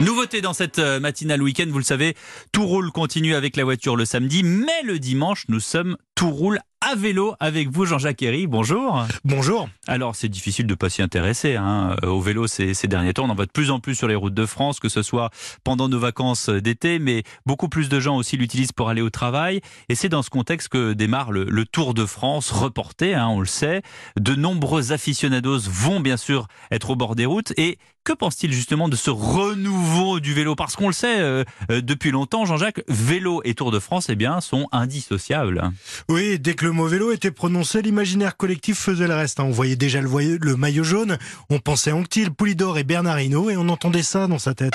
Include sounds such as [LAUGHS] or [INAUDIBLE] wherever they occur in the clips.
Nouveauté dans cette euh, matinale week-end, vous le savez, tout roule continue avec la voiture le samedi, mais le dimanche, nous sommes tout roule à vélo avec vous, Jean-Jacques Herry. Bonjour. Bonjour. Alors, c'est difficile de pas s'y intéresser hein, euh, au vélo ces, ces, derniers temps. On en voit de plus en plus sur les routes de France, que ce soit pendant nos vacances d'été, mais beaucoup plus de gens aussi l'utilisent pour aller au travail. Et c'est dans ce contexte que démarre le, le Tour de France reporté, hein, on le sait. De nombreux aficionados vont bien sûr être au bord des routes. Et que pense-t-il justement de ce renouveau du vélo? Parce qu'on le sait euh, euh, depuis longtemps, Jean-Jacques, vélo et Tour de France eh bien, sont indissociables. Oui, dès que le vélo était prononcé, l'imaginaire collectif faisait le reste. Hein. On voyait déjà le, maillot jaune, on pensait Anctil, Poulidor et Bernard Hinault et on entendait ça dans sa tête.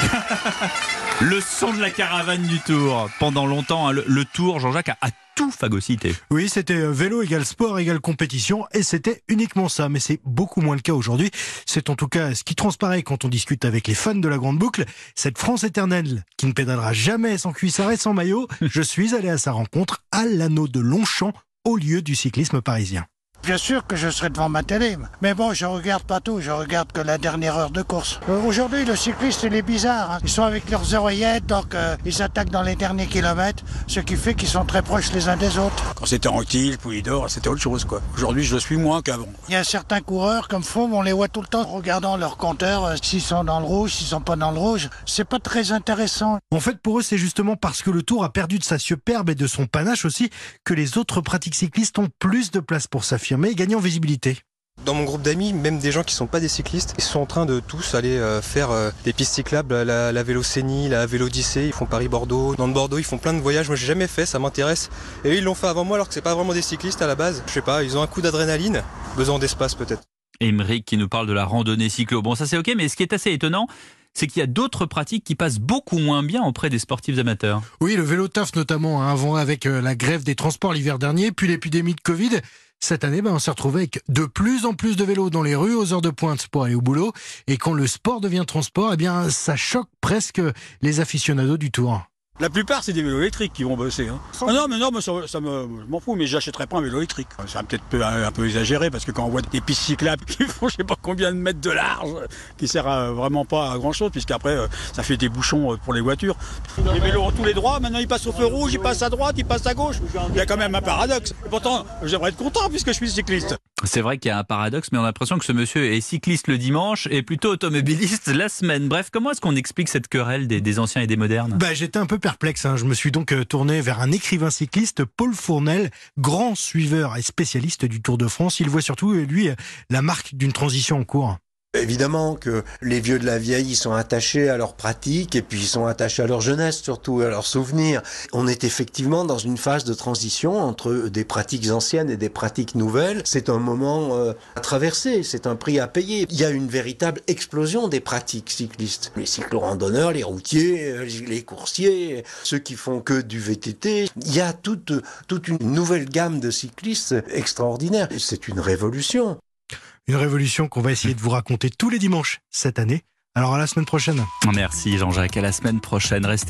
[LAUGHS] le son de la caravane du Tour. Pendant longtemps, hein, le, Tour, Jean-Jacques, a tout phagocyté. Oui, c'était euh, vélo égale sport égale compétition et c'était uniquement ça. Mais c'est beaucoup moins le cas aujourd'hui. C'est en tout cas ce qui transparaît quand on discute avec les fans de la grande boucle. Cette France éternelle qui ne pédalera jamais sans cuissard et sans maillot. [LAUGHS] Je suis allé à sa rencontre à l'anneau de Longchamp au lieu du cyclisme parisien. Bien sûr que je serai devant ma télé, mais bon, je regarde pas tout, je regarde que la dernière heure de course. Euh, Aujourd'hui, le cycliste, il est bizarre. Hein. Ils sont avec leurs oreillettes, donc euh, ils attaquent dans les derniers kilomètres, ce qui fait qu'ils sont très proches les uns des autres. Quand c'était Anctil, Poulidor, c'était autre chose, quoi. Aujourd'hui, je le suis moins qu'avant. Il y a certains coureurs, comme Fauve, on les voit tout le temps regardant leur compteur, euh, s'ils sont dans le rouge, s'ils sont pas dans le rouge. C'est pas très intéressant. En fait, pour eux, c'est justement parce que le Tour a perdu de sa superbe et de son panache aussi que les autres pratiques cyclistes ont plus de place pour s'affirmer et gagner en visibilité. Dans mon groupe d'amis, même des gens qui sont pas des cyclistes, ils sont en train de tous aller euh, faire euh, des pistes cyclables, la, la Vélocénie, la Vélodyssée, ils font Paris-Bordeaux. Dans le Bordeaux, ils font plein de voyages. Moi, j'ai jamais fait, ça m'intéresse. Et eux, ils l'ont fait avant moi, alors que c'est pas vraiment des cyclistes à la base. Je sais pas, ils ont un coup d'adrénaline, besoin d'espace peut-être. Émeric qui nous parle de la randonnée cyclo. Bon, ça c'est ok, mais ce qui est assez étonnant, c'est qu'il y a d'autres pratiques qui passent beaucoup moins bien auprès des sportifs amateurs. Oui, le vélo taf notamment, hein, avant avec euh, la grève des transports l'hiver dernier, puis l'épidémie de Covid. Cette année, ben, on s'est retrouvé avec de plus en plus de vélos dans les rues aux heures de pointe pour aller au boulot. Et quand le sport devient transport, eh bien, ça choque presque les aficionados du Tour. La plupart, c'est des vélos électriques qui vont bosser. Hein. Ah non, mais non, mais ça, ça me, je m'en fous, mais j'achèterai pas un vélo électrique. C'est peut-être un, un, peu exagéré parce que quand on voit des pistes cyclables qui font je sais pas combien de mètres de large, qui sert à, vraiment pas à grand chose, puisqu'après euh, ça fait des bouchons pour les voitures. Les vélos ont tous les droits, maintenant ils passent au feu rouge, ils passent à droite, ils passent à gauche. Il y a quand même un paradoxe. Et pourtant, j'aimerais être content puisque je suis cycliste. C'est vrai qu'il y a un paradoxe, mais on a l'impression que ce monsieur est cycliste le dimanche et plutôt automobiliste la semaine. Bref, comment est-ce qu'on explique cette querelle des, anciens et des modernes? Bah, J'étais un peu perplexe. Hein. Je me suis donc tourné vers un écrivain cycliste, Paul Fournel, grand suiveur et spécialiste du Tour de France. Il voit surtout, lui, la marque d'une transition en cours. Évidemment que les vieux de la vieille, ils sont attachés à leur pratique et puis ils sont attachés à leur jeunesse surtout, à leurs souvenirs. On est effectivement dans une phase de transition entre des pratiques anciennes et des pratiques nouvelles. C'est un moment euh, à traverser, c'est un prix à payer. Il y a une véritable explosion des pratiques cyclistes. Les cyclo-randonneurs, les routiers, les coursiers, ceux qui font que du VTT. Il y a toute, toute une nouvelle gamme de cyclistes extraordinaire. C'est une révolution. Une révolution qu'on va essayer de vous raconter tous les dimanches cette année. Alors à la semaine prochaine. Merci Jean-Jacques, à la semaine prochaine. Restez